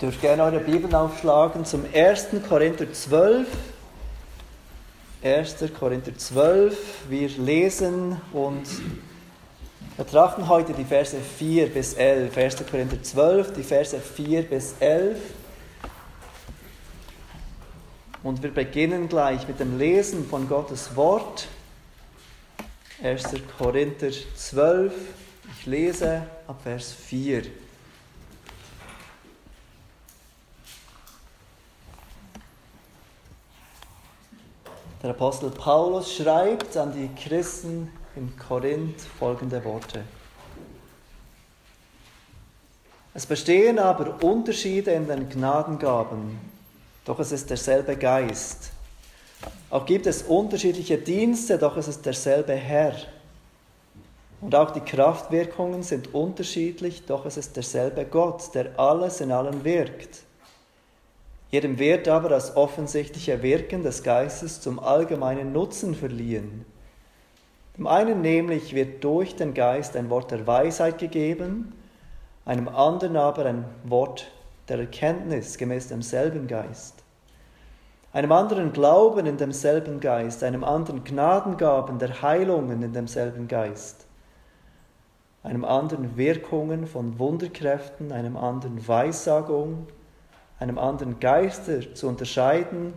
dürft gerne eure Bibeln aufschlagen zum 1. Korinther 12. 1. Korinther 12. Wir lesen und betrachten heute die Verse 4 bis 11. 1. Korinther 12, die Verse 4 bis 11. Und wir beginnen gleich mit dem Lesen von Gottes Wort. 1. Korinther 12. Ich lese ab Vers 4. Der Apostel Paulus schreibt an die Christen in Korinth folgende Worte. Es bestehen aber Unterschiede in den Gnadengaben, doch es ist derselbe Geist. Auch gibt es unterschiedliche Dienste, doch es ist derselbe Herr. Und auch die Kraftwirkungen sind unterschiedlich, doch es ist derselbe Gott, der alles in allem wirkt. Jedem wird aber das offensichtliche Wirken des Geistes zum allgemeinen Nutzen verliehen. Dem einen nämlich wird durch den Geist ein Wort der Weisheit gegeben, einem anderen aber ein Wort der Erkenntnis gemäß demselben Geist. Einem anderen Glauben in demselben Geist, einem anderen Gnadengaben der Heilungen in demselben Geist, einem anderen Wirkungen von Wunderkräften, einem anderen Weissagung, einem anderen Geister zu unterscheiden,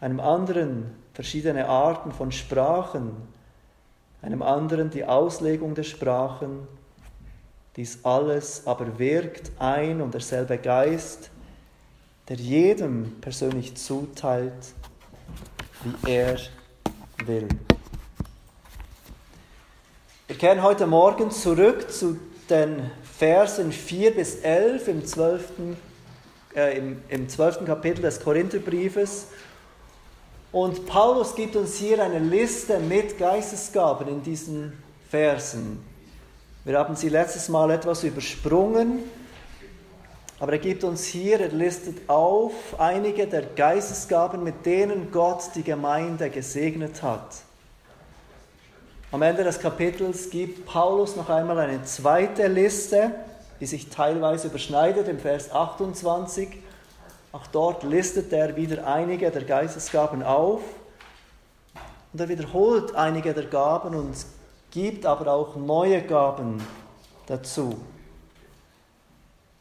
einem anderen verschiedene Arten von Sprachen, einem anderen die Auslegung der Sprachen. Dies alles aber wirkt ein und derselbe Geist, der jedem persönlich zuteilt, wie er will. Wir kehren heute Morgen zurück zu den Versen 4 bis 11 im 12 äh, im, im 12. Kapitel des Korintherbriefes. Und Paulus gibt uns hier eine Liste mit Geistesgaben in diesen Versen. Wir haben sie letztes Mal etwas übersprungen, aber er gibt uns hier, er listet auf einige der Geistesgaben, mit denen Gott die Gemeinde gesegnet hat. Am Ende des Kapitels gibt Paulus noch einmal eine zweite Liste die sich teilweise überschneidet im Vers 28. Auch dort listet er wieder einige der Geistesgaben auf und er wiederholt einige der Gaben und gibt aber auch neue Gaben dazu.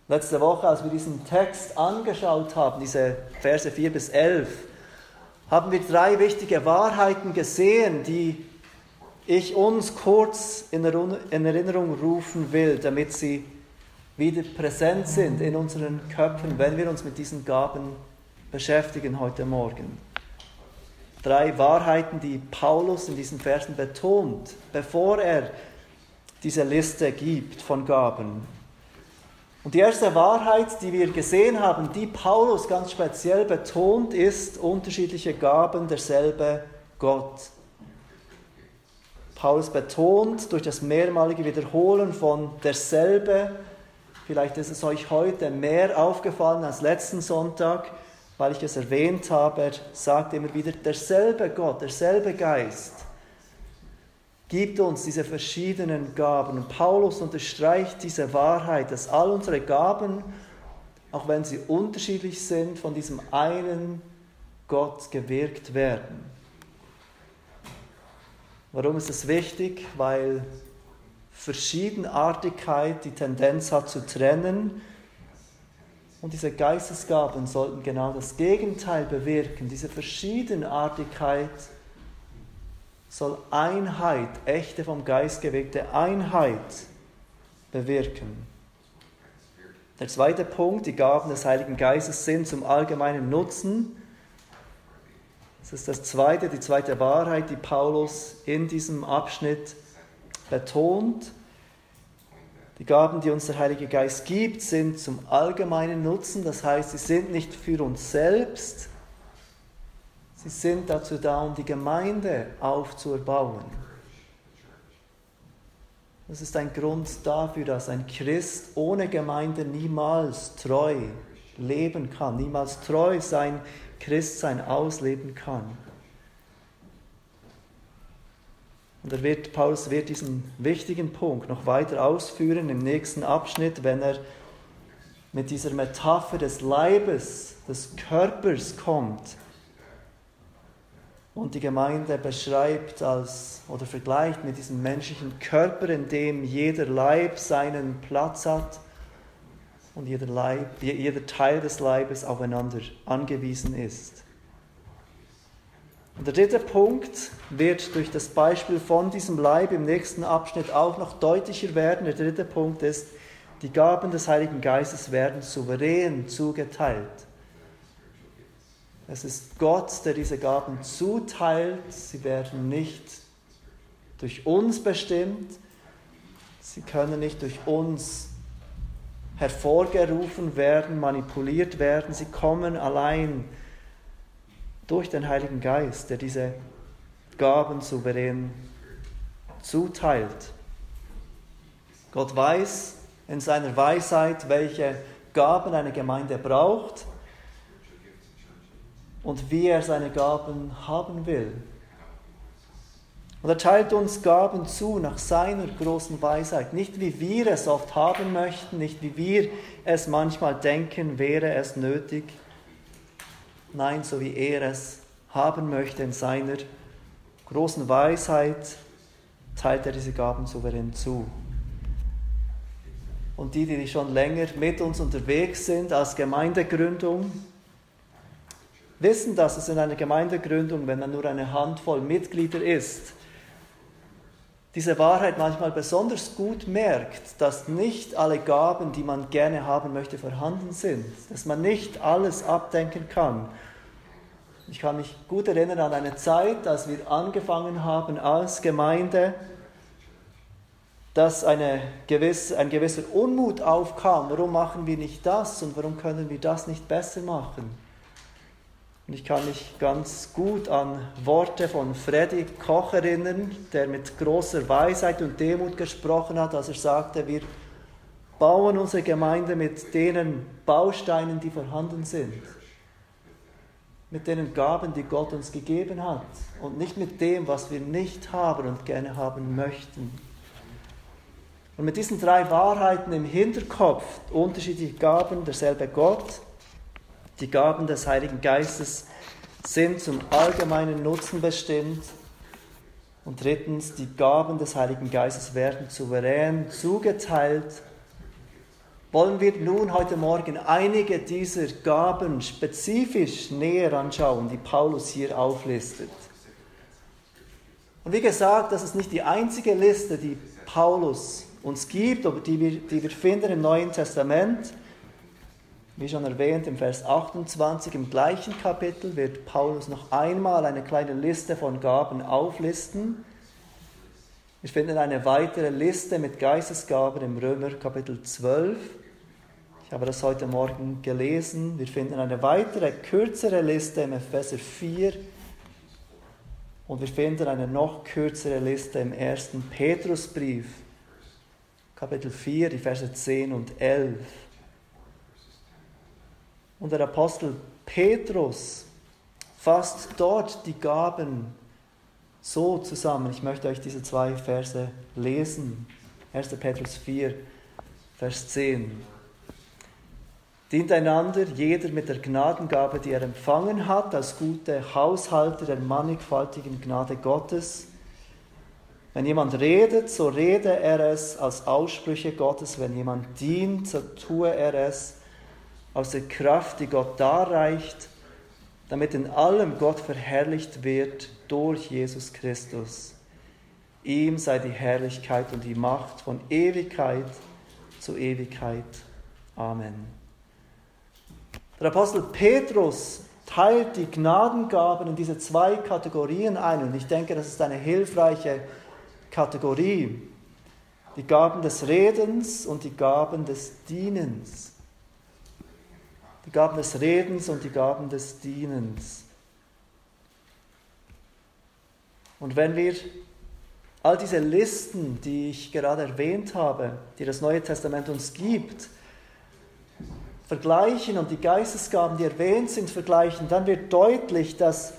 Letzte Woche, als wir diesen Text angeschaut haben, diese Verse 4 bis 11, haben wir drei wichtige Wahrheiten gesehen, die ich uns kurz in Erinnerung rufen will, damit sie wieder präsent sind in unseren Köpfen, wenn wir uns mit diesen Gaben beschäftigen heute Morgen. Drei Wahrheiten, die Paulus in diesen Versen betont, bevor er diese Liste gibt von Gaben. Und die erste Wahrheit, die wir gesehen haben, die Paulus ganz speziell betont, ist unterschiedliche Gaben derselbe Gott. Paulus betont durch das mehrmalige Wiederholen von derselbe Vielleicht ist es euch heute mehr aufgefallen als letzten Sonntag, weil ich es erwähnt habe. Er sagt immer wieder, derselbe Gott, derselbe Geist gibt uns diese verschiedenen Gaben. Und Paulus unterstreicht diese Wahrheit, dass all unsere Gaben, auch wenn sie unterschiedlich sind, von diesem einen Gott gewirkt werden. Warum ist es wichtig? Weil Verschiedenartigkeit die Tendenz hat zu trennen. Und diese Geistesgaben sollten genau das Gegenteil bewirken. Diese Verschiedenartigkeit soll Einheit, echte vom Geist gewegte Einheit bewirken. Der zweite Punkt, die Gaben des Heiligen Geistes sind zum allgemeinen Nutzen. Das ist das zweite, die zweite Wahrheit, die Paulus in diesem Abschnitt betont. Die Gaben, die uns der Heilige Geist gibt, sind zum allgemeinen Nutzen. Das heißt, sie sind nicht für uns selbst. Sie sind dazu da, um die Gemeinde aufzubauen. Das ist ein Grund dafür, dass ein Christ ohne Gemeinde niemals treu leben kann, niemals treu sein Christsein ausleben kann. Und er wird, Paulus wird diesen wichtigen Punkt noch weiter ausführen im nächsten Abschnitt, wenn er mit dieser Metapher des Leibes, des Körpers kommt und die Gemeinde beschreibt als oder vergleicht mit diesem menschlichen Körper, in dem jeder Leib seinen Platz hat und jeder, Leib, jeder Teil des Leibes aufeinander angewiesen ist. Und der dritte Punkt wird durch das Beispiel von diesem Leib im nächsten Abschnitt auch noch deutlicher werden. Der dritte Punkt ist, die Gaben des Heiligen Geistes werden souverän zugeteilt. Es ist Gott, der diese Gaben zuteilt. Sie werden nicht durch uns bestimmt. Sie können nicht durch uns hervorgerufen werden, manipuliert werden. Sie kommen allein durch den Heiligen Geist, der diese Gaben souverän zuteilt. Gott weiß in seiner Weisheit, welche Gaben eine Gemeinde braucht und wie er seine Gaben haben will. Und er teilt uns Gaben zu nach seiner großen Weisheit. Nicht wie wir es oft haben möchten, nicht wie wir es manchmal denken, wäre es nötig. Nein, so wie er es haben möchte in seiner großen Weisheit, teilt er diese Gaben souverän zu. Und die, die schon länger mit uns unterwegs sind als Gemeindegründung, wissen, dass es in einer Gemeindegründung, wenn man nur eine Handvoll Mitglieder ist, diese Wahrheit manchmal besonders gut merkt, dass nicht alle Gaben, die man gerne haben möchte, vorhanden sind, dass man nicht alles abdenken kann. Ich kann mich gut erinnern an eine Zeit, als wir angefangen haben als Gemeinde, dass eine gewisse, ein gewisser Unmut aufkam. Warum machen wir nicht das und warum können wir das nicht besser machen? Und ich kann mich ganz gut an Worte von Freddy Koch erinnern, der mit großer Weisheit und Demut gesprochen hat, als er sagte, wir bauen unsere Gemeinde mit denen Bausteinen, die vorhanden sind. Mit den Gaben, die Gott uns gegeben hat. Und nicht mit dem, was wir nicht haben und gerne haben möchten. Und mit diesen drei Wahrheiten im Hinterkopf, unterschiedliche Gaben, derselbe Gott, die Gaben des Heiligen Geistes sind zum allgemeinen Nutzen bestimmt. Und drittens, die Gaben des Heiligen Geistes werden souverän zugeteilt. Wollen wir nun heute Morgen einige dieser Gaben spezifisch näher anschauen, die Paulus hier auflistet. Und wie gesagt, das ist nicht die einzige Liste, die Paulus uns gibt, aber die wir, die wir finden im Neuen Testament. Wie schon erwähnt, im Vers 28 im gleichen Kapitel wird Paulus noch einmal eine kleine Liste von Gaben auflisten. Wir finden eine weitere Liste mit Geistesgaben im Römer Kapitel 12. Ich habe das heute Morgen gelesen. Wir finden eine weitere kürzere Liste im Epheser 4. Und wir finden eine noch kürzere Liste im ersten Petrusbrief, Kapitel 4, die Verse 10 und 11. Und der Apostel Petrus fasst dort die Gaben so zusammen. Ich möchte euch diese zwei Verse lesen. 1. Petrus 4, Vers 10. Dient einander jeder mit der Gnadengabe, die er empfangen hat, als gute Haushalter der mannigfaltigen Gnade Gottes. Wenn jemand redet, so rede er es als Aussprüche Gottes. Wenn jemand dient, so tue er es aus der Kraft, die Gott darreicht, damit in allem Gott verherrlicht wird durch Jesus Christus. Ihm sei die Herrlichkeit und die Macht von Ewigkeit zu Ewigkeit. Amen. Der Apostel Petrus teilt die Gnadengaben in diese zwei Kategorien ein und ich denke, das ist eine hilfreiche Kategorie. Die Gaben des Redens und die Gaben des Dienens die Gaben des Redens und die Gaben des Dienens. Und wenn wir all diese Listen, die ich gerade erwähnt habe, die das Neue Testament uns gibt, vergleichen und die Geistesgaben, die erwähnt sind, vergleichen, dann wird deutlich, dass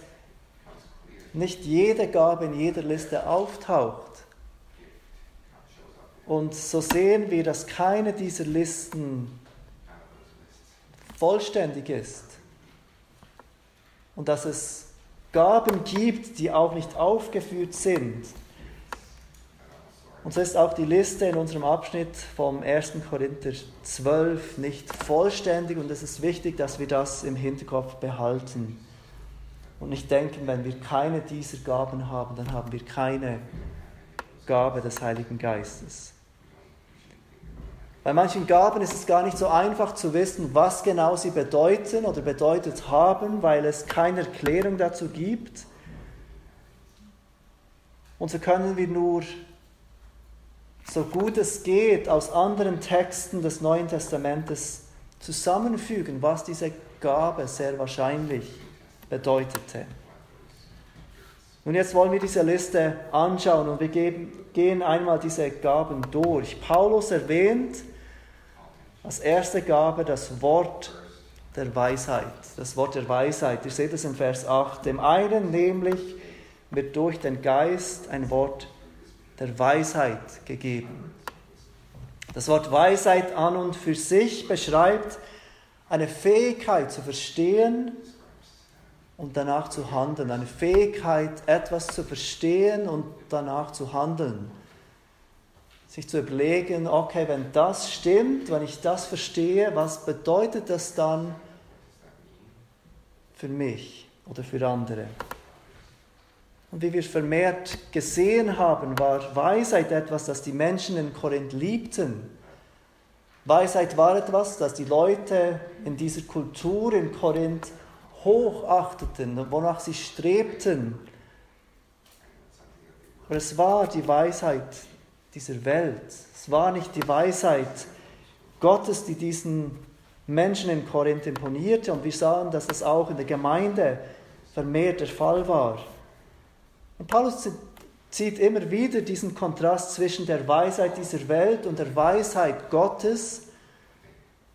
nicht jede Gabe in jeder Liste auftaucht. Und so sehen wir, dass keine dieser Listen vollständig ist und dass es Gaben gibt, die auch nicht aufgeführt sind. Und so ist auch die Liste in unserem Abschnitt vom 1. Korinther 12 nicht vollständig und es ist wichtig, dass wir das im Hinterkopf behalten und nicht denken, wenn wir keine dieser Gaben haben, dann haben wir keine Gabe des Heiligen Geistes. Bei manchen Gaben ist es gar nicht so einfach zu wissen, was genau sie bedeuten oder bedeutet haben, weil es keine Erklärung dazu gibt. Und so können wir nur, so gut es geht, aus anderen Texten des Neuen Testamentes zusammenfügen, was diese Gabe sehr wahrscheinlich bedeutete. Und jetzt wollen wir diese Liste anschauen und wir geben, gehen einmal diese Gaben durch. Paulus erwähnt, als erste Gabe das Wort der Weisheit. Das Wort der Weisheit. Ihr seht es im Vers 8. Dem einen nämlich wird durch den Geist ein Wort der Weisheit gegeben. Das Wort Weisheit an und für sich beschreibt eine Fähigkeit zu verstehen und danach zu handeln. Eine Fähigkeit, etwas zu verstehen und danach zu handeln sich zu überlegen, okay, wenn das stimmt, wenn ich das verstehe, was bedeutet das dann für mich oder für andere? Und wie wir vermehrt gesehen haben, war Weisheit etwas, das die Menschen in Korinth liebten. Weisheit war etwas, das die Leute in dieser Kultur in Korinth hochachteten, wonach sie strebten. Aber es war die Weisheit dieser Welt. Es war nicht die Weisheit Gottes, die diesen Menschen in Korinth imponierte. Und wir sahen, dass das auch in der Gemeinde vermehrt der Fall war. Und Paulus zieht immer wieder diesen Kontrast zwischen der Weisheit dieser Welt und der Weisheit Gottes,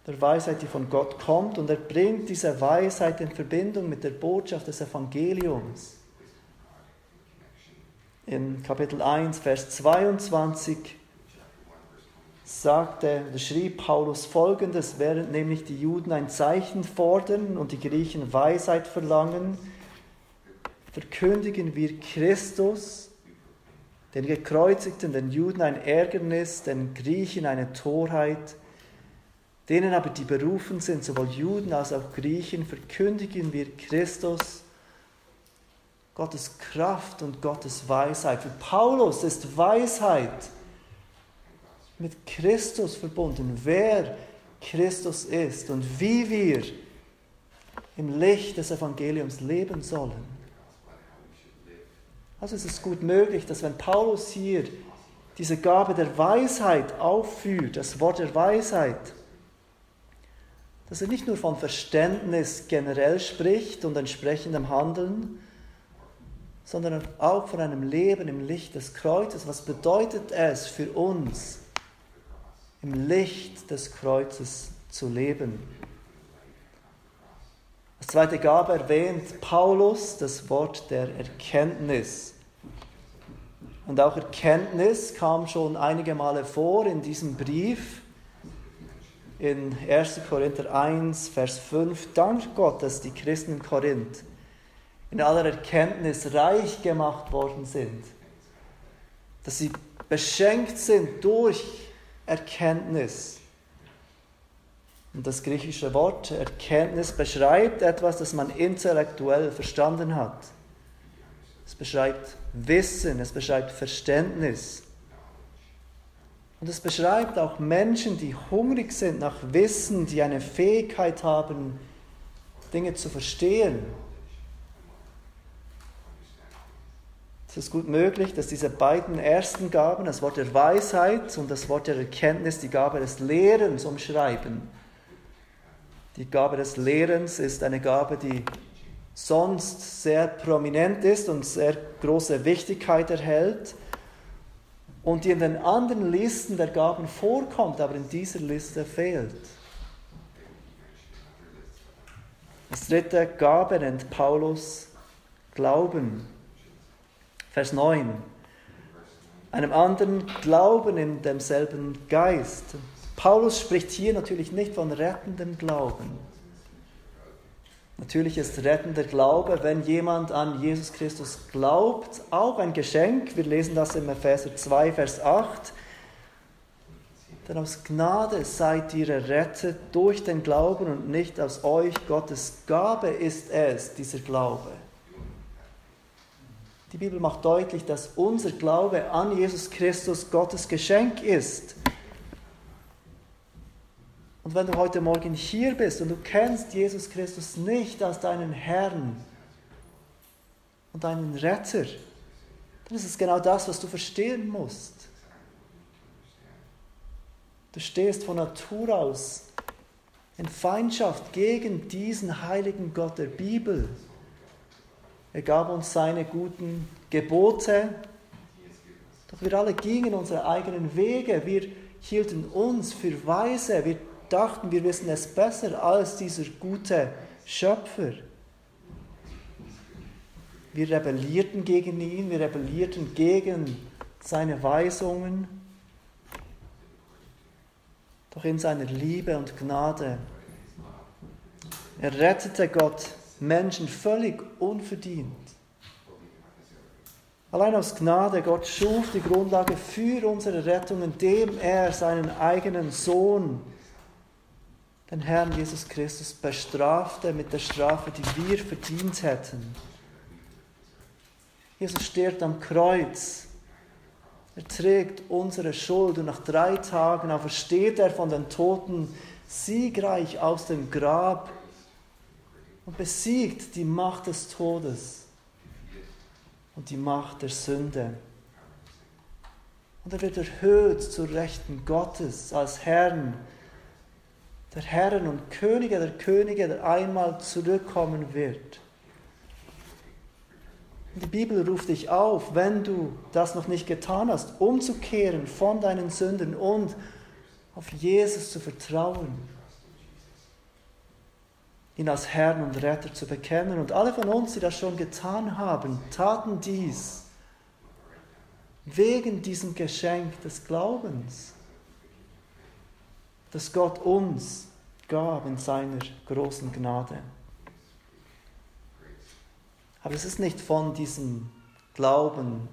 der Weisheit, die von Gott kommt. Und er bringt diese Weisheit in Verbindung mit der Botschaft des Evangeliums in Kapitel 1, Vers 22 sagte, schrieb Paulus folgendes, während nämlich die Juden ein Zeichen fordern und die Griechen Weisheit verlangen, verkündigen wir Christus, den Gekreuzigten, den Juden ein Ärgernis, den Griechen eine Torheit, denen aber die berufen sind, sowohl Juden als auch Griechen, verkündigen wir Christus, Gottes Kraft und Gottes Weisheit. Für Paulus ist Weisheit mit Christus verbunden, wer Christus ist und wie wir im Licht des Evangeliums leben sollen. Also es ist gut möglich, dass wenn Paulus hier diese Gabe der Weisheit aufführt, das Wort der Weisheit, dass er nicht nur von Verständnis generell spricht und entsprechendem Handeln, sondern auch von einem Leben im Licht des Kreuzes. Was bedeutet es für uns, im Licht des Kreuzes zu leben? Als zweite Gabe erwähnt Paulus das Wort der Erkenntnis. Und auch Erkenntnis kam schon einige Male vor in diesem Brief. In 1. Korinther 1, Vers 5. Dank Gott, dass die Christen in Korinth in aller Erkenntnis reich gemacht worden sind. Dass sie beschenkt sind durch Erkenntnis. Und das griechische Wort Erkenntnis beschreibt etwas, das man intellektuell verstanden hat. Es beschreibt Wissen, es beschreibt Verständnis. Und es beschreibt auch Menschen, die hungrig sind nach Wissen, die eine Fähigkeit haben, Dinge zu verstehen, Es ist gut möglich, dass diese beiden ersten Gaben, das Wort der Weisheit und das Wort der Erkenntnis, die Gabe des Lehrens umschreiben. Die Gabe des Lehrens ist eine Gabe, die sonst sehr prominent ist und sehr große Wichtigkeit erhält und die in den anderen Listen der Gaben vorkommt, aber in dieser Liste fehlt. Das dritte Gabe nennt Paulus Glauben. Vers 9. Einem anderen Glauben in demselben Geist. Paulus spricht hier natürlich nicht von rettendem Glauben. Natürlich ist rettender Glaube, wenn jemand an Jesus Christus glaubt, auch ein Geschenk. Wir lesen das im Epheser 2, Vers 8. Denn aus Gnade seid ihr errettet durch den Glauben und nicht aus euch. Gottes Gabe ist es, dieser Glaube. Die Bibel macht deutlich, dass unser Glaube an Jesus Christus Gottes Geschenk ist. Und wenn du heute Morgen hier bist und du kennst Jesus Christus nicht als deinen Herrn und deinen Retter, dann ist es genau das, was du verstehen musst. Du stehst von Natur aus in Feindschaft gegen diesen heiligen Gott der Bibel. Er gab uns seine guten Gebote, doch wir alle gingen unsere eigenen Wege. Wir hielten uns für weise. Wir dachten, wir wissen es besser als dieser gute Schöpfer. Wir rebellierten gegen ihn, wir rebellierten gegen seine Weisungen. Doch in seiner Liebe und Gnade errettete Gott Menschen völlig unverdient. Allein aus Gnade, Gott schuf die Grundlage für unsere Rettung, indem er seinen eigenen Sohn den Herrn Jesus Christus bestrafte mit der Strafe, die wir verdient hätten. Jesus stirbt am Kreuz. Er trägt unsere Schuld und nach drei Tagen aufersteht er von den Toten siegreich aus dem Grab und besiegt die Macht des Todes und die Macht der Sünde. Und er wird erhöht zur Rechten Gottes als Herrn der Herren und Könige der Könige, der einmal zurückkommen wird. Die Bibel ruft dich auf, wenn du das noch nicht getan hast, umzukehren von deinen Sünden und auf Jesus zu vertrauen, ihn als Herrn und Retter zu bekennen. Und alle von uns, die das schon getan haben, taten dies wegen diesem Geschenk des Glaubens das Gott uns gab in seiner großen Gnade. Aber es ist nicht von diesem Glauben,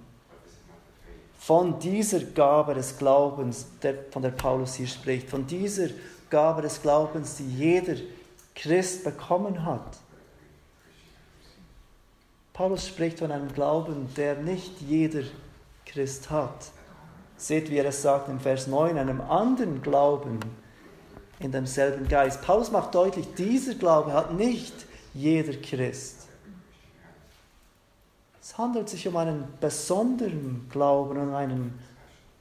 von dieser Gabe des Glaubens, der, von der Paulus hier spricht, von dieser Gabe des Glaubens, die jeder Christ bekommen hat. Paulus spricht von einem Glauben, der nicht jeder Christ hat. Seht, wie er es sagt im Vers 9, einem anderen Glauben, in demselben Geist. Paulus macht deutlich, dieser Glaube hat nicht jeder Christ. Es handelt sich um einen besonderen Glauben und einen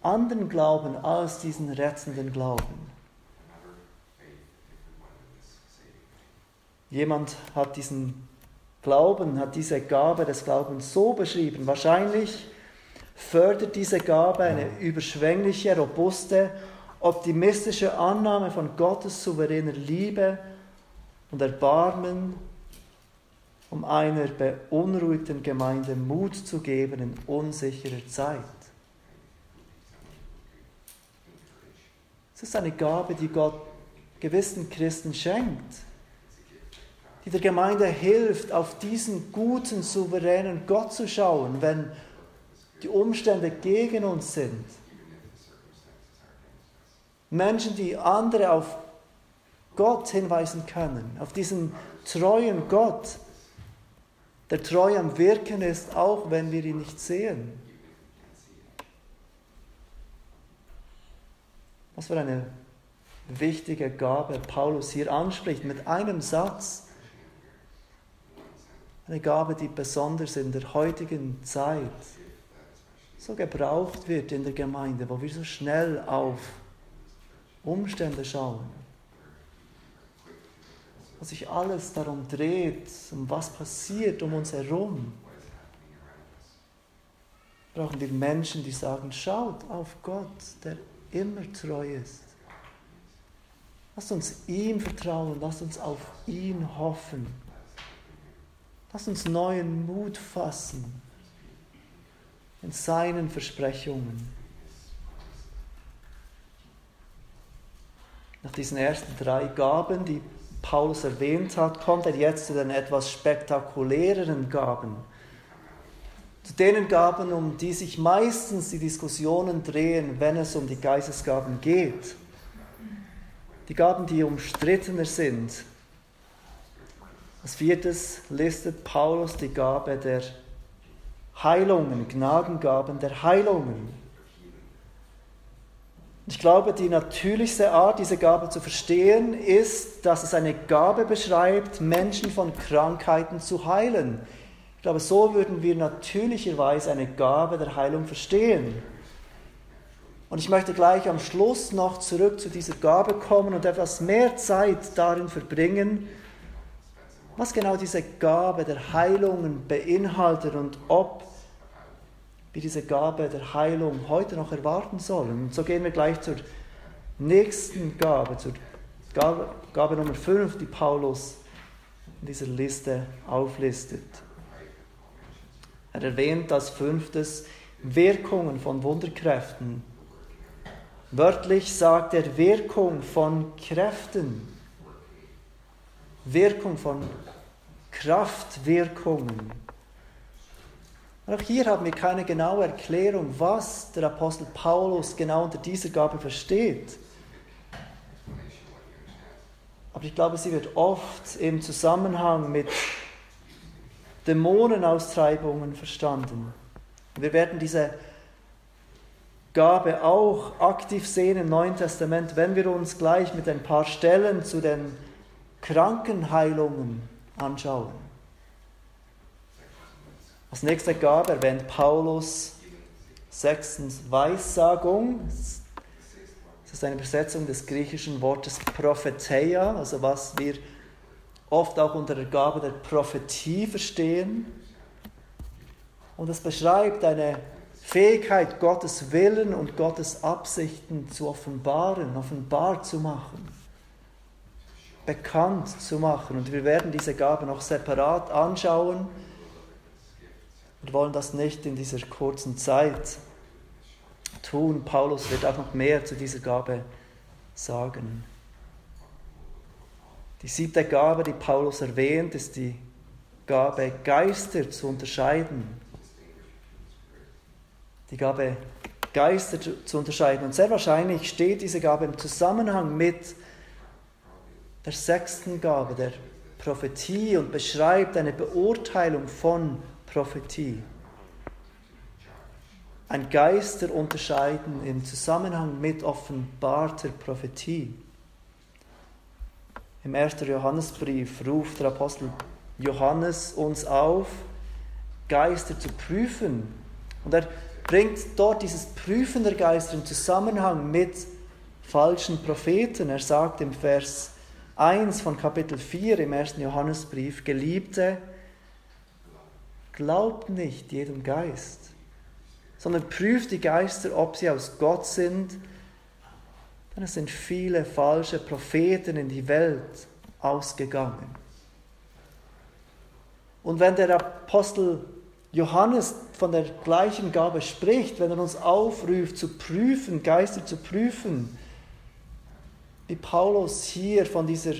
anderen Glauben als diesen rettenden Glauben. Jemand hat diesen Glauben, hat diese Gabe des Glaubens so beschrieben. Wahrscheinlich fördert diese Gabe eine überschwängliche, robuste optimistische Annahme von Gottes souveräner Liebe und Erbarmen, um einer beunruhigten Gemeinde Mut zu geben in unsicherer Zeit. Es ist eine Gabe, die Gott gewissen Christen schenkt, die der Gemeinde hilft, auf diesen guten, souveränen Gott zu schauen, wenn die Umstände gegen uns sind Menschen, die andere auf Gott hinweisen können, auf diesen treuen Gott, der treu am Wirken ist, auch wenn wir ihn nicht sehen. Was für eine wichtige Gabe Paulus hier anspricht mit einem Satz. Eine Gabe, die besonders in der heutigen Zeit so gebraucht wird in der Gemeinde, wo wir so schnell auf Umstände schauen, wo sich alles darum dreht, um was passiert um uns herum, brauchen wir Menschen, die sagen, schaut auf Gott, der immer treu ist. Lasst uns ihm vertrauen, lasst uns auf ihn hoffen. Lasst uns neuen Mut fassen in seinen Versprechungen. Nach diesen ersten drei Gaben, die Paulus erwähnt hat, kommt er jetzt zu den etwas spektakuläreren Gaben. Zu denen Gaben, um die sich meistens die Diskussionen drehen, wenn es um die Geistesgaben geht. Die Gaben, die umstrittener sind. Als viertes listet Paulus die Gabe der Heilungen, Gnadengaben der Heilungen. Ich glaube, die natürlichste Art, diese Gabe zu verstehen, ist, dass es eine Gabe beschreibt, Menschen von Krankheiten zu heilen. Ich glaube, so würden wir natürlicherweise eine Gabe der Heilung verstehen. Und ich möchte gleich am Schluss noch zurück zu dieser Gabe kommen und etwas mehr Zeit darin verbringen, was genau diese Gabe der Heilungen beinhaltet und ob wir diese Gabe der Heilung heute noch erwarten sollen. Und so gehen wir gleich zur nächsten Gabe, zur Gabe, Gabe Nummer 5, die Paulus in dieser Liste auflistet. Er erwähnt als fünftes Wirkungen von Wunderkräften. Wörtlich sagt er Wirkung von Kräften, Wirkung von Kraftwirkungen. Auch hier haben wir keine genaue Erklärung, was der Apostel Paulus genau unter dieser Gabe versteht. Aber ich glaube, sie wird oft im Zusammenhang mit Dämonenaustreibungen verstanden. Wir werden diese Gabe auch aktiv sehen im Neuen Testament, wenn wir uns gleich mit ein paar Stellen zu den Krankenheilungen anschauen. Als nächste Gabe erwähnt Paulus sechstens Weissagung. Das ist eine Übersetzung des griechischen Wortes Propheteia, also was wir oft auch unter der Gabe der Prophetie verstehen. Und es beschreibt eine Fähigkeit, Gottes Willen und Gottes Absichten zu offenbaren, offenbar zu machen, bekannt zu machen. Und wir werden diese Gabe noch separat anschauen wir wollen das nicht in dieser kurzen Zeit tun. Paulus wird auch noch mehr zu dieser Gabe sagen. Die siebte Gabe, die Paulus erwähnt, ist die Gabe, Geister zu unterscheiden. Die Gabe, Geister zu unterscheiden. Und sehr wahrscheinlich steht diese Gabe im Zusammenhang mit der sechsten Gabe, der Prophetie und beschreibt eine Beurteilung von Prophetie. Ein Geister unterscheiden im Zusammenhang mit offenbarter Prophetie. Im 1. Johannesbrief ruft der Apostel Johannes uns auf, Geister zu prüfen. Und er bringt dort dieses Prüfen der Geister im Zusammenhang mit falschen Propheten. Er sagt im Vers 1 von Kapitel 4 im 1. Johannesbrief, Geliebte, Glaubt nicht jedem Geist, sondern prüft die Geister, ob sie aus Gott sind, denn es sind viele falsche Propheten in die Welt ausgegangen. Und wenn der Apostel Johannes von der gleichen Gabe spricht, wenn er uns aufruft zu prüfen, Geister zu prüfen, wie Paulus hier von dieser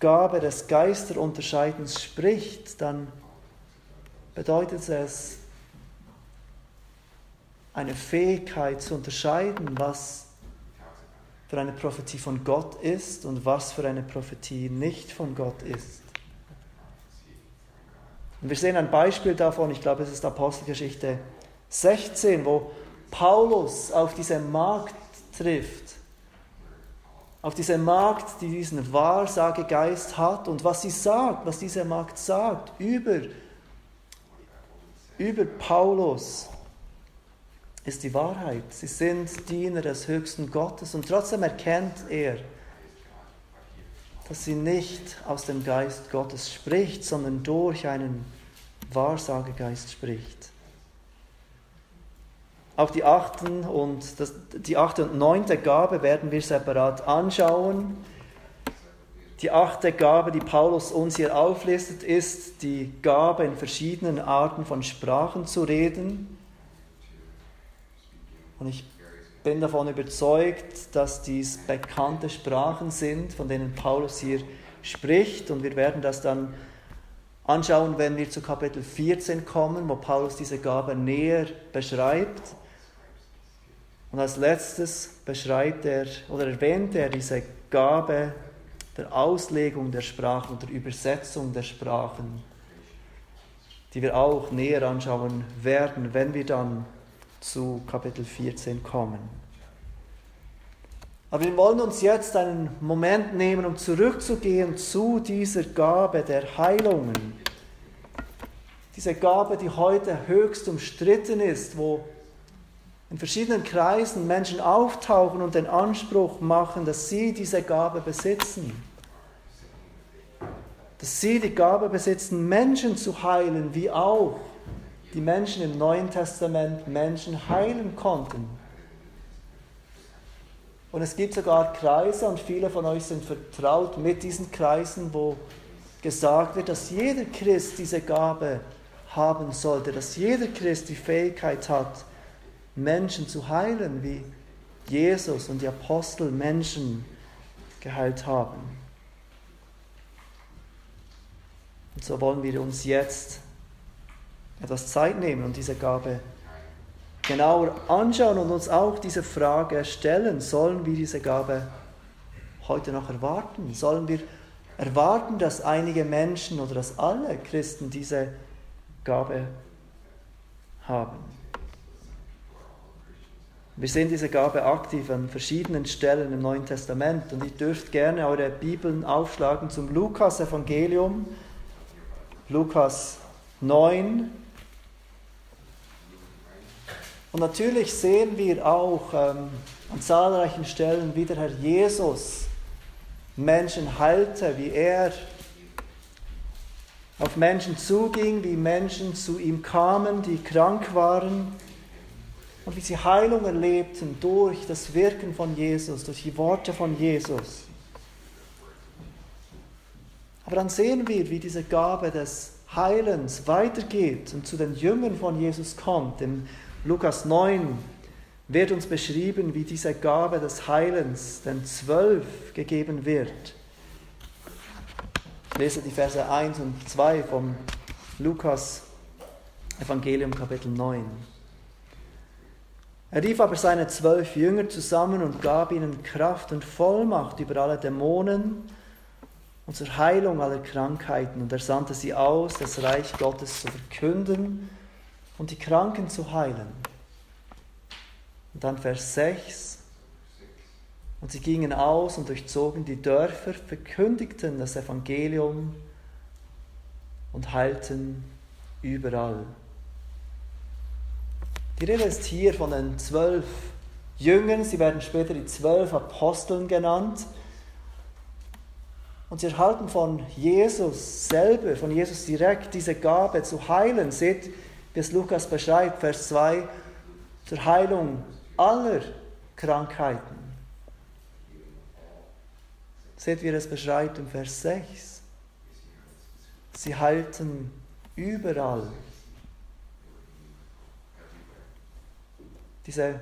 Gabe des Geisterunterscheidens spricht, dann bedeutet es, eine Fähigkeit zu unterscheiden, was für eine Prophetie von Gott ist und was für eine Prophetie nicht von Gott ist. Und wir sehen ein Beispiel davon, ich glaube, es ist Apostelgeschichte 16, wo Paulus auf diese Magd trifft. Auf diese Magd, die diesen Wahrsagegeist hat und was sie sagt, was diese Magd sagt über über Paulus ist die Wahrheit. Sie sind Diener des höchsten Gottes und trotzdem erkennt er, dass sie nicht aus dem Geist Gottes spricht, sondern durch einen Wahrsagegeist spricht. Auch die, achten und das, die achte und neunte Gabe werden wir separat anschauen. Die achte Gabe, die Paulus uns hier auflistet, ist die Gabe, in verschiedenen Arten von Sprachen zu reden. Und ich bin davon überzeugt, dass dies bekannte Sprachen sind, von denen Paulus hier spricht. Und wir werden das dann anschauen, wenn wir zu Kapitel 14 kommen, wo Paulus diese Gabe näher beschreibt. Und als letztes beschreibt er oder erwähnt er diese Gabe der Auslegung der Sprachen der Übersetzung der Sprachen, die wir auch näher anschauen werden, wenn wir dann zu Kapitel 14 kommen. Aber wir wollen uns jetzt einen Moment nehmen, um zurückzugehen zu dieser Gabe der Heilungen. Diese Gabe, die heute höchst umstritten ist, wo in verschiedenen Kreisen Menschen auftauchen und den Anspruch machen, dass sie diese Gabe besitzen. Dass sie die Gabe besitzen, Menschen zu heilen, wie auch die Menschen im Neuen Testament Menschen heilen konnten. Und es gibt sogar Kreise, und viele von euch sind vertraut mit diesen Kreisen, wo gesagt wird, dass jeder Christ diese Gabe haben sollte, dass jeder Christ die Fähigkeit hat, Menschen zu heilen, wie Jesus und die Apostel Menschen geheilt haben. Und so wollen wir uns jetzt etwas Zeit nehmen und diese Gabe genauer anschauen und uns auch diese Frage stellen, sollen wir diese Gabe heute noch erwarten? Sollen wir erwarten, dass einige Menschen oder dass alle Christen diese Gabe haben? Wir sehen diese Gabe aktiv an verschiedenen Stellen im Neuen Testament. Und ihr dürft gerne eure Bibeln aufschlagen zum Lukas-Evangelium, Lukas 9, und natürlich sehen wir auch ähm, an zahlreichen Stellen, wie der Herr Jesus Menschen heilte, wie er auf Menschen zuging, wie Menschen zu ihm kamen, die krank waren und wie sie Heilung erlebten durch das Wirken von Jesus, durch die Worte von Jesus. Aber dann sehen wir, wie diese Gabe des Heilens weitergeht und zu den Jüngern von Jesus kommt. Im Lukas 9 wird uns beschrieben, wie diese Gabe des Heilens den Zwölf gegeben wird. Ich lese die Verse 1 und 2 vom Lukas Evangelium Kapitel 9. Er rief aber seine zwölf Jünger zusammen und gab ihnen Kraft und Vollmacht über alle Dämonen und zur Heilung aller Krankheiten. Und er sandte sie aus, das Reich Gottes zu verkünden und die Kranken zu heilen. Und dann Vers 6. Und sie gingen aus und durchzogen die Dörfer, verkündigten das Evangelium und heilten überall. Die Rede ist hier von den zwölf Jüngern, sie werden später die zwölf Aposteln genannt. Und sie erhalten von Jesus selber, von Jesus direkt diese Gabe zu heilen. Seht, wie es Lukas beschreibt, Vers 2, zur Heilung aller Krankheiten. Seht, wie er es beschreibt im Vers 6. Sie heilten überall. Diese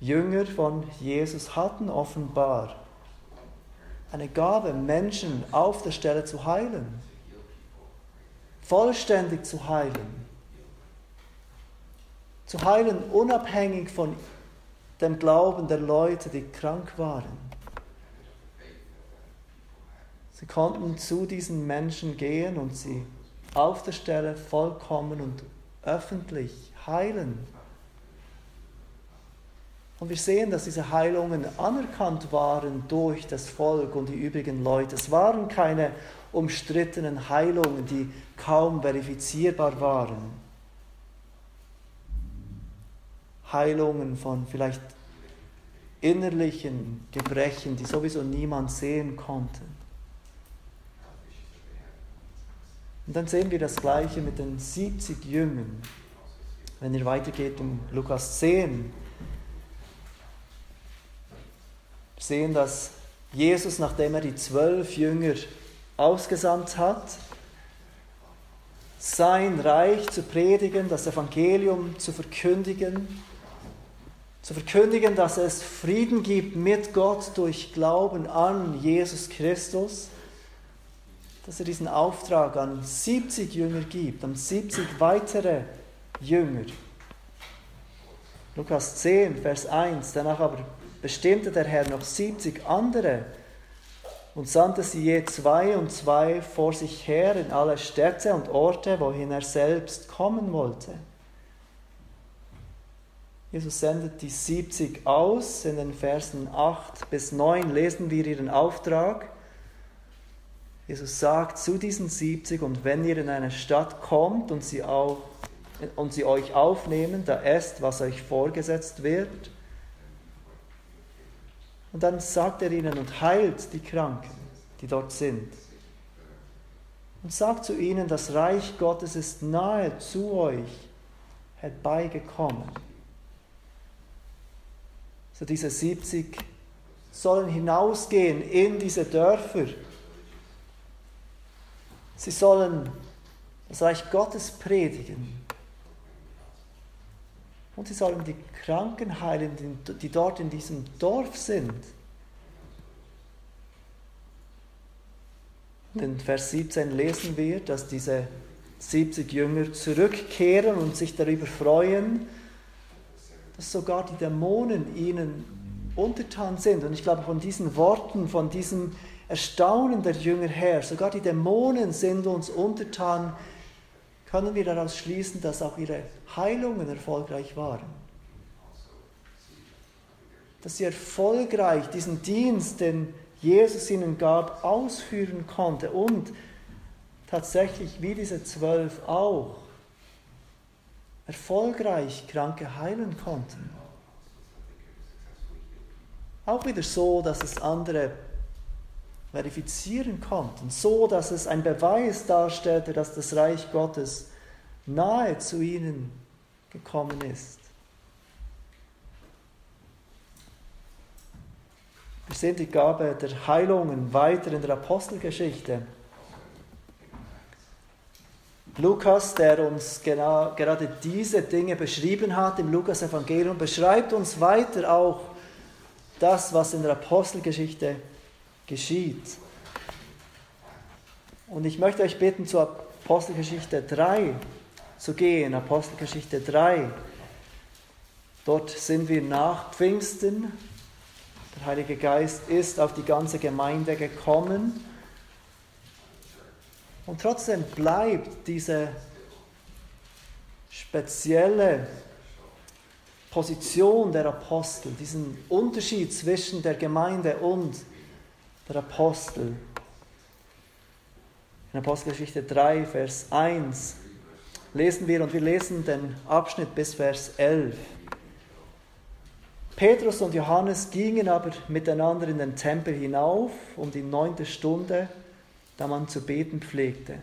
Jünger von Jesus hatten offenbar eine Gabe, Menschen auf der Stelle zu heilen, vollständig zu heilen zu heilen, unabhängig von dem Glauben der Leute, die krank waren. Sie konnten zu diesen Menschen gehen und sie auf der Stelle vollkommen und öffentlich heilen. Und wir sehen, dass diese Heilungen anerkannt waren durch das Volk und die übrigen Leute. Es waren keine umstrittenen Heilungen, die kaum verifizierbar waren. Heilungen von vielleicht innerlichen Gebrechen, die sowieso niemand sehen konnte. Und dann sehen wir das Gleiche mit den 70 Jüngern. Wenn ihr weitergeht in Lukas 10, sehen, dass Jesus, nachdem er die zwölf Jünger ausgesandt hat, sein Reich zu predigen, das Evangelium zu verkündigen, zu verkündigen, dass es Frieden gibt mit Gott durch Glauben an Jesus Christus, dass er diesen Auftrag an 70 Jünger gibt, an 70 weitere Jünger. Lukas 10, Vers 1, danach aber bestimmte der Herr noch 70 andere und sandte sie je zwei und zwei vor sich her in alle Städte und Orte, wohin er selbst kommen wollte. Jesus sendet die 70 aus. In den Versen 8 bis 9 lesen wir ihren Auftrag. Jesus sagt zu diesen 70, und wenn ihr in eine Stadt kommt und sie, auch, und sie euch aufnehmen, da esst, was euch vorgesetzt wird. Und dann sagt er ihnen und heilt die Kranken, die dort sind. Und sagt zu ihnen, das Reich Gottes ist nahe zu euch herbeigekommen. So diese 70 sollen hinausgehen in diese Dörfer. Sie sollen das Reich Gottes predigen. Und sie sollen die Kranken heilen, die dort in diesem Dorf sind. In Vers 17 lesen wir, dass diese 70 Jünger zurückkehren und sich darüber freuen, dass sogar die Dämonen ihnen untertan sind. Und ich glaube, von diesen Worten, von diesem Erstaunen der Jünger her, sogar die Dämonen sind uns untertan, können wir daraus schließen, dass auch ihre Heilungen erfolgreich waren. Dass sie erfolgreich diesen Dienst, den Jesus ihnen gab, ausführen konnte und tatsächlich wie diese zwölf auch erfolgreich Kranke heilen konnten. Auch wieder so, dass es andere verifizieren konnten, so dass es ein Beweis darstellte, dass das Reich Gottes nahe zu ihnen gekommen ist. Wir sehen die Gabe der Heilungen weiter in der Apostelgeschichte. Lukas, der uns genau, gerade diese Dinge beschrieben hat im Lukas-Evangelium, beschreibt uns weiter auch das, was in der Apostelgeschichte geschieht. Und ich möchte euch bitten, zur Apostelgeschichte 3 zu gehen. Apostelgeschichte 3. Dort sind wir nach Pfingsten. Der Heilige Geist ist auf die ganze Gemeinde gekommen. Und trotzdem bleibt diese spezielle Position der Apostel, diesen Unterschied zwischen der Gemeinde und der Apostel. In Apostelgeschichte 3, Vers 1 lesen wir, und wir lesen den Abschnitt bis Vers 11. Petrus und Johannes gingen aber miteinander in den Tempel hinauf um die neunte Stunde da man zu beten pflegte.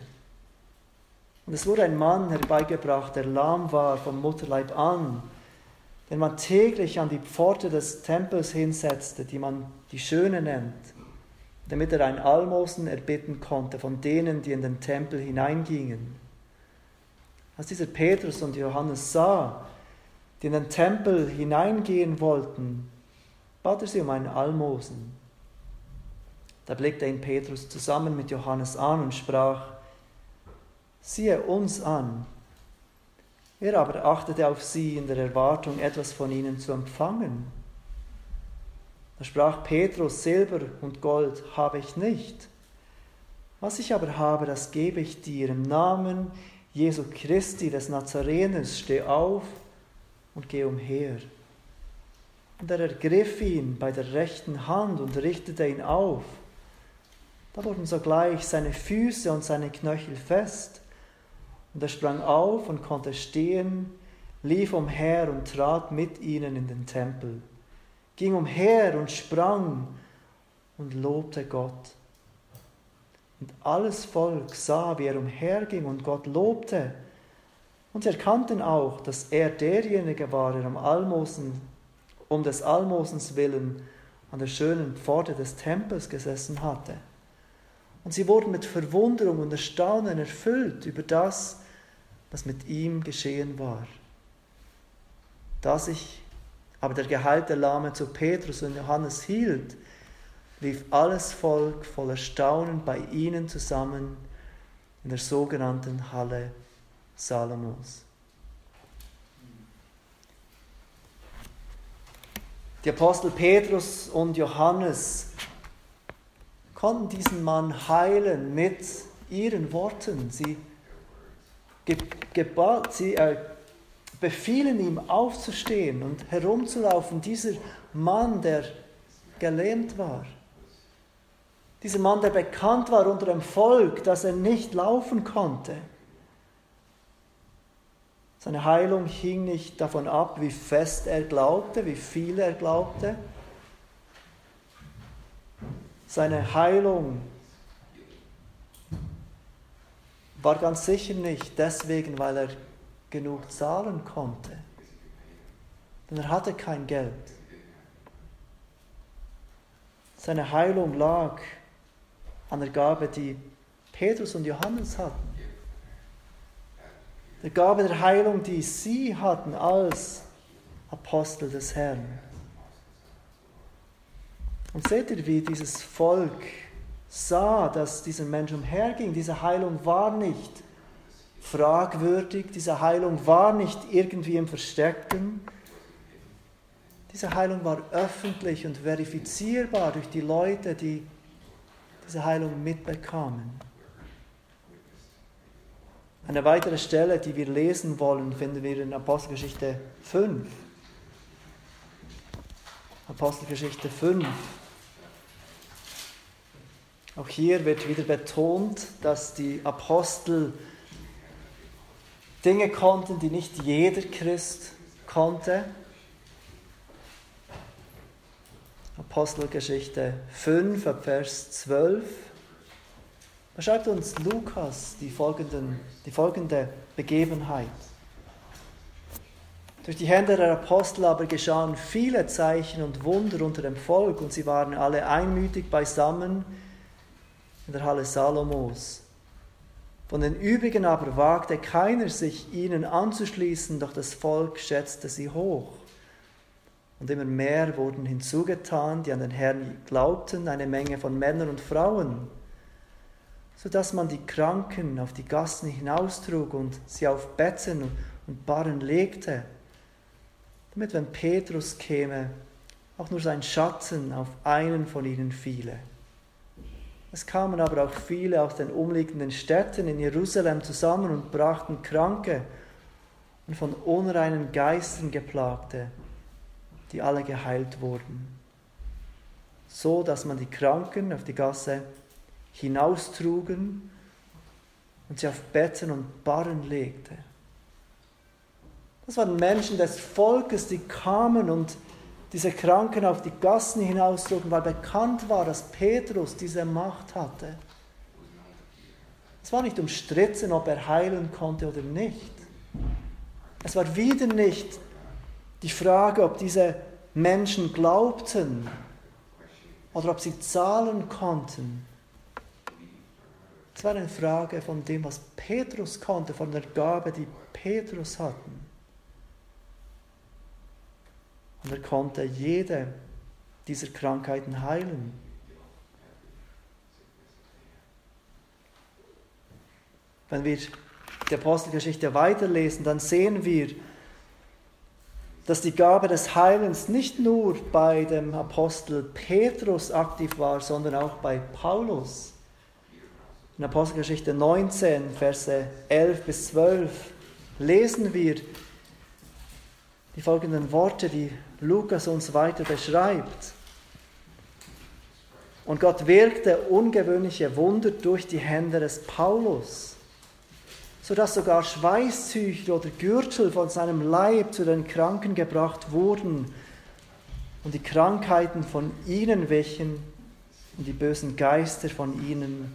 Und es wurde ein Mann herbeigebracht, der lahm war vom Mutterleib an, den man täglich an die Pforte des Tempels hinsetzte, die man die Schöne nennt, damit er ein Almosen erbitten konnte von denen, die in den Tempel hineingingen. Als dieser Petrus und Johannes sah, die in den Tempel hineingehen wollten, bat er sie um ein Almosen. Da blickte ihn Petrus zusammen mit Johannes an und sprach, siehe uns an. Er aber achtete auf sie in der Erwartung, etwas von ihnen zu empfangen. Da sprach Petrus, Silber und Gold habe ich nicht. Was ich aber habe, das gebe ich dir. Im Namen Jesu Christi des Nazareners steh auf und geh umher. Und er ergriff ihn bei der rechten Hand und richtete ihn auf. Da wurden sogleich seine Füße und seine Knöchel fest, und er sprang auf und konnte stehen, lief umher und trat mit ihnen in den Tempel, ging umher und sprang und lobte Gott. Und alles Volk sah, wie er umherging und Gott lobte. Und sie erkannten auch, dass er derjenige war, der am Almosen, um des Almosens willen an der schönen Pforte des Tempels gesessen hatte. Und sie wurden mit Verwunderung und Erstaunen erfüllt über das, was mit ihm geschehen war. Da sich aber der geheilte Lahme zu Petrus und Johannes hielt, lief alles Volk voller Staunen bei ihnen zusammen in der sogenannten Halle Salomos. Die Apostel Petrus und Johannes konnten diesen Mann heilen mit ihren Worten. Sie, sie äh, befielen ihm aufzustehen und herumzulaufen. Dieser Mann, der gelähmt war. Dieser Mann, der bekannt war unter dem Volk, dass er nicht laufen konnte. Seine Heilung hing nicht davon ab, wie fest er glaubte, wie viel er glaubte. Seine Heilung war ganz sicher nicht deswegen, weil er genug zahlen konnte. Denn er hatte kein Geld. Seine Heilung lag an der Gabe, die Petrus und Johannes hatten der Gabe der Heilung, die sie hatten als Apostel des Herrn. Und seht ihr, wie dieses Volk sah, dass dieser Mensch umherging. Diese Heilung war nicht fragwürdig, diese Heilung war nicht irgendwie im Versteckten. Diese Heilung war öffentlich und verifizierbar durch die Leute, die diese Heilung mitbekamen. Eine weitere Stelle, die wir lesen wollen, finden wir in Apostelgeschichte 5. Apostelgeschichte 5. Auch hier wird wieder betont, dass die Apostel Dinge konnten, die nicht jeder Christ konnte. Apostelgeschichte 5, Vers 12. Beschreibt uns Lukas die, folgenden, die folgende Begebenheit. Durch die Hände der Apostel aber geschahen viele Zeichen und Wunder unter dem Volk und sie waren alle einmütig beisammen in der Halle Salomos. Von den übrigen aber wagte keiner sich ihnen anzuschließen, doch das Volk schätzte sie hoch. Und immer mehr wurden hinzugetan, die an den Herrn glaubten, eine Menge von Männern und Frauen sodass man die Kranken auf die Gassen hinaustrug und sie auf Betten und Barren legte, damit, wenn Petrus käme, auch nur sein Schatten auf einen von ihnen fiele. Es kamen aber auch viele aus den umliegenden Städten in Jerusalem zusammen und brachten Kranke und von unreinen Geistern geplagte, die alle geheilt wurden, so dass man die Kranken auf die Gasse hinaustrugen und sie auf Betten und Barren legte. Das waren Menschen des Volkes, die kamen und diese Kranken auf die Gassen hinaustrugen, weil bekannt war, dass Petrus diese Macht hatte. Es war nicht umstritten, ob er heilen konnte oder nicht. Es war wieder nicht die Frage, ob diese Menschen glaubten oder ob sie zahlen konnten es war eine Frage von dem, was Petrus konnte, von der Gabe, die Petrus hatten. Und er konnte jede dieser Krankheiten heilen. Wenn wir die Apostelgeschichte weiterlesen, dann sehen wir, dass die Gabe des Heilens nicht nur bei dem Apostel Petrus aktiv war, sondern auch bei Paulus. In Apostelgeschichte 19, Verse 11 bis 12 lesen wir die folgenden Worte, die Lukas uns weiter beschreibt. Und Gott wirkte ungewöhnliche Wunder durch die Hände des Paulus, sodass sogar Schweißtücher oder Gürtel von seinem Leib zu den Kranken gebracht wurden und die Krankheiten von ihnen wichen und die bösen Geister von ihnen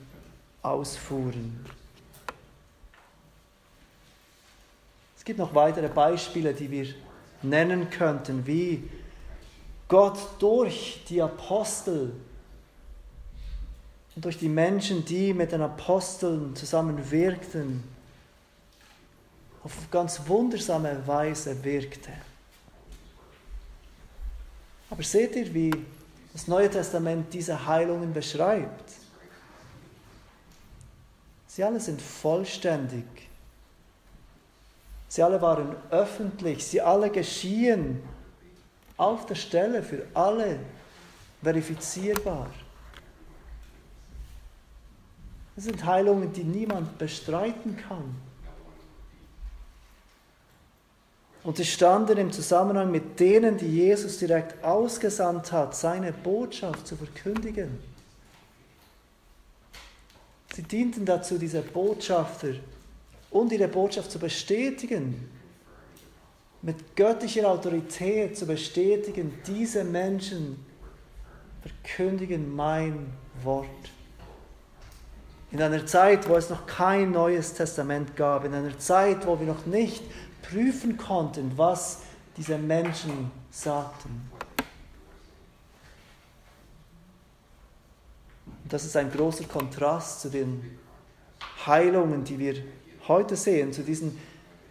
ausfuhren. Es gibt noch weitere Beispiele, die wir nennen könnten, wie Gott durch die Apostel und durch die Menschen, die mit den Aposteln zusammen wirkten, auf ganz wundersame Weise wirkte. Aber seht ihr, wie das Neue Testament diese Heilungen beschreibt? Sie alle sind vollständig. Sie alle waren öffentlich. Sie alle geschehen auf der Stelle für alle verifizierbar. Das sind Heilungen, die niemand bestreiten kann. Und sie standen im Zusammenhang mit denen, die Jesus direkt ausgesandt hat, seine Botschaft zu verkündigen. Sie dienten dazu, diese Botschafter und ihre Botschaft zu bestätigen, mit göttlicher Autorität zu bestätigen, diese Menschen verkündigen mein Wort. In einer Zeit, wo es noch kein neues Testament gab, in einer Zeit, wo wir noch nicht prüfen konnten, was diese Menschen sagten. Das ist ein großer Kontrast zu den Heilungen, die wir heute sehen, zu diesen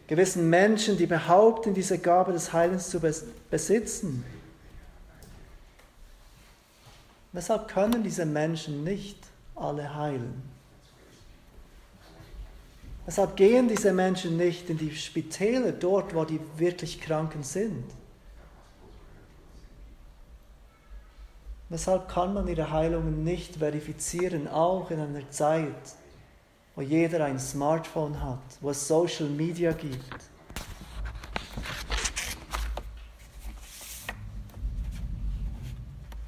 gewissen Menschen, die behaupten, diese Gabe des Heilens zu besitzen. Weshalb können diese Menschen nicht alle heilen? Weshalb gehen diese Menschen nicht in die Spitäle, dort, wo die wirklich Kranken sind? Weshalb kann man ihre Heilungen nicht verifizieren, auch in einer Zeit, wo jeder ein Smartphone hat, wo es Social Media gibt?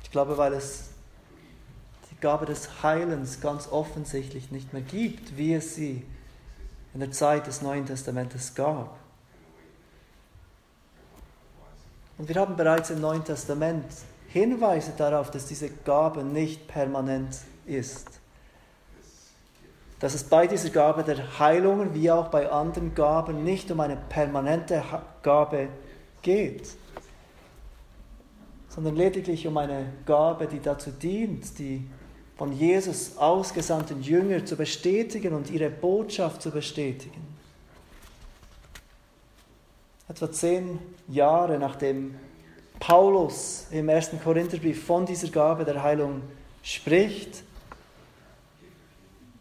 Ich glaube, weil es Gabe des Heilens ganz offensichtlich nicht mehr gibt, wie es sie in der Zeit des Neuen Testamentes gab. Und wir haben bereits im Neuen Testament Hinweise darauf, dass diese Gabe nicht permanent ist. Dass es bei dieser Gabe der Heilungen wie auch bei anderen Gaben nicht um eine permanente Gabe geht, sondern lediglich um eine Gabe, die dazu dient, die von Jesus ausgesandten Jünger zu bestätigen und ihre Botschaft zu bestätigen. Etwa zehn Jahre nachdem Paulus im ersten Korintherbrief von dieser Gabe der Heilung spricht,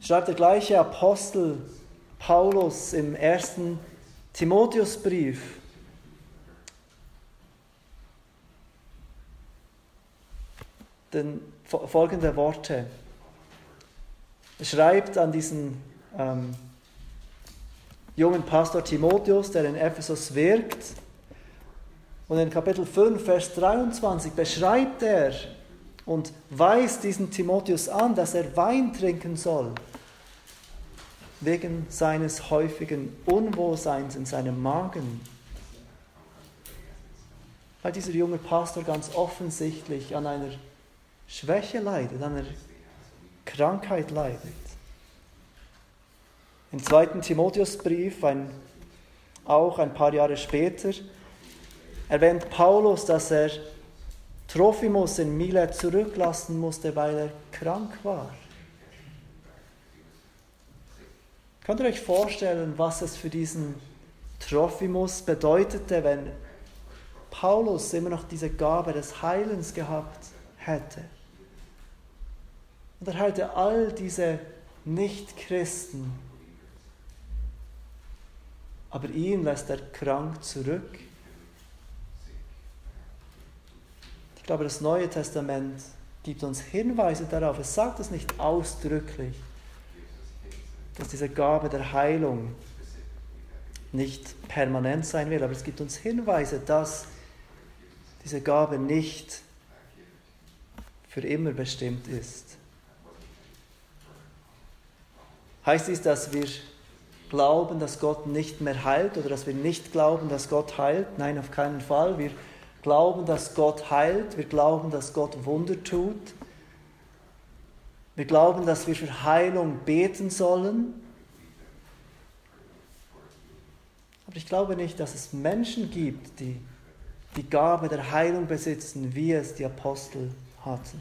schreibt der gleiche Apostel Paulus im ersten Timotheusbrief, den folgende Worte. Er schreibt an diesen ähm, jungen Pastor Timotheus, der in Ephesus wirkt. Und in Kapitel 5, Vers 23 beschreibt er und weist diesen Timotheus an, dass er Wein trinken soll, wegen seines häufigen Unwohlseins in seinem Magen. Weil dieser junge Pastor ganz offensichtlich an einer Schwäche leidet, an einer Krankheit leidet. Im zweiten Timotheusbrief, ein, auch ein paar Jahre später, erwähnt Paulus, dass er Trophimus in Milet zurücklassen musste, weil er krank war. Könnt ihr euch vorstellen, was es für diesen Trophimus bedeutete, wenn Paulus immer noch diese Gabe des Heilens gehabt hätte? Und er halte all diese Nichtchristen. Aber ihn lässt er krank zurück. Ich glaube, das Neue Testament gibt uns Hinweise darauf. Es sagt es nicht ausdrücklich, dass diese Gabe der Heilung nicht permanent sein will, aber es gibt uns Hinweise, dass diese Gabe nicht für immer bestimmt ist. Heißt dies, dass wir glauben, dass Gott nicht mehr heilt oder dass wir nicht glauben, dass Gott heilt? Nein, auf keinen Fall. Wir glauben, dass Gott heilt. Wir glauben, dass Gott Wunder tut. Wir glauben, dass wir für Heilung beten sollen. Aber ich glaube nicht, dass es Menschen gibt, die die Gabe der Heilung besitzen, wie es die Apostel hatten.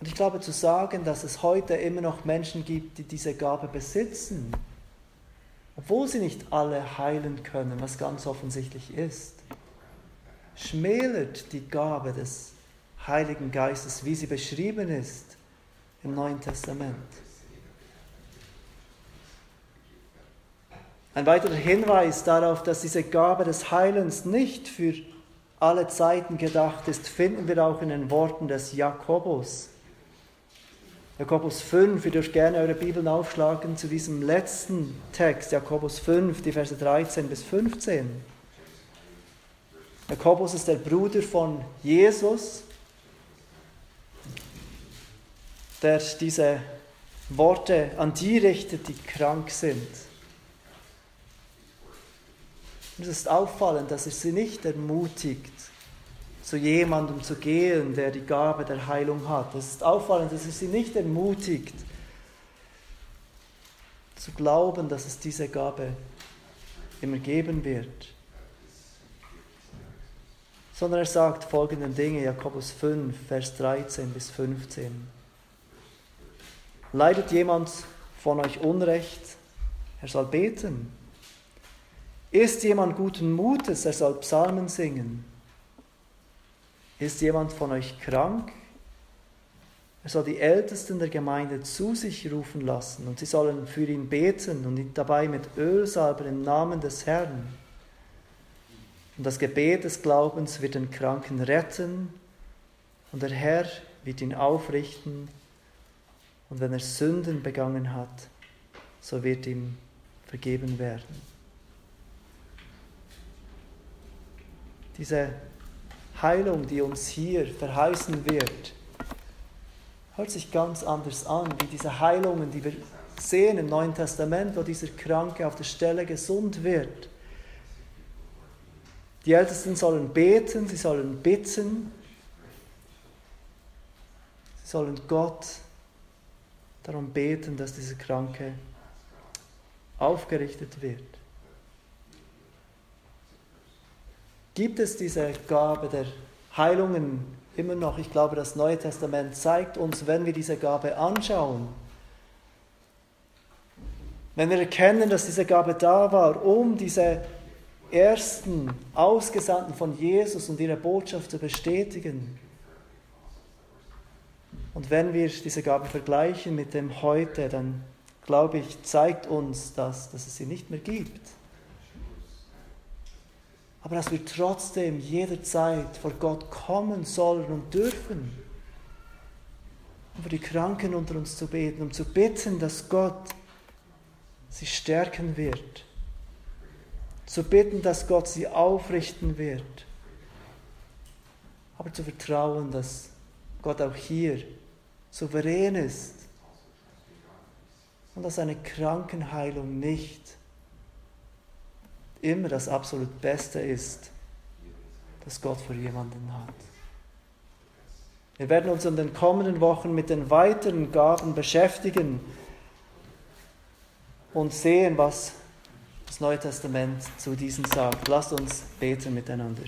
Und ich glaube zu sagen, dass es heute immer noch Menschen gibt, die diese Gabe besitzen, obwohl sie nicht alle heilen können, was ganz offensichtlich ist. schmälert die Gabe des Heiligen Geistes, wie sie beschrieben ist im Neuen Testament. Ein weiterer Hinweis darauf, dass diese Gabe des Heilens nicht für alle Zeiten gedacht ist, finden wir auch in den Worten des Jakobus. Jakobus 5, ihr dürft gerne eure Bibeln aufschlagen zu diesem letzten Text, Jakobus 5, die Verse 13 bis 15. Jakobus ist der Bruder von Jesus, der diese Worte an die richtet, die krank sind. Und es ist auffallend, dass er sie nicht ermutigt, zu jemandem zu gehen, der die Gabe der Heilung hat. Es ist auffallend, dass er sie nicht ermutigt, zu glauben, dass es diese Gabe immer geben wird. Sondern er sagt folgende Dinge, Jakobus 5, Vers 13 bis 15. Leidet jemand von euch Unrecht, er soll beten. Ist jemand guten Mutes, er soll Psalmen singen. Ist jemand von euch krank, er soll die Ältesten der Gemeinde zu sich rufen lassen und sie sollen für ihn beten und ihn dabei mit Öl salben im Namen des Herrn. Und das Gebet des Glaubens wird den Kranken retten und der Herr wird ihn aufrichten und wenn er Sünden begangen hat, so wird ihm vergeben werden. diese Heilung, die uns hier verheißen wird, hört sich ganz anders an, wie diese Heilungen, die wir sehen im Neuen Testament, wo dieser Kranke auf der Stelle gesund wird. Die Ältesten sollen beten, sie sollen bitten, sie sollen Gott darum beten, dass dieser Kranke aufgerichtet wird. gibt es diese Gabe der Heilungen immer noch. Ich glaube, das Neue Testament zeigt uns, wenn wir diese Gabe anschauen, wenn wir erkennen, dass diese Gabe da war, um diese ersten Ausgesandten von Jesus und ihre Botschaft zu bestätigen. Und wenn wir diese Gabe vergleichen mit dem heute, dann glaube ich, zeigt uns das, dass es sie nicht mehr gibt. Aber dass wir trotzdem jederzeit vor Gott kommen sollen und dürfen, um für die Kranken unter uns zu beten, um zu bitten, dass Gott sie stärken wird, zu bitten, dass Gott sie aufrichten wird, aber zu vertrauen, dass Gott auch hier souverän ist und dass eine Krankenheilung nicht immer das absolut Beste ist, das Gott für jemanden hat. Wir werden uns in den kommenden Wochen mit den weiteren Gaben beschäftigen und sehen, was das Neue Testament zu diesen sagt. Lasst uns beten miteinander.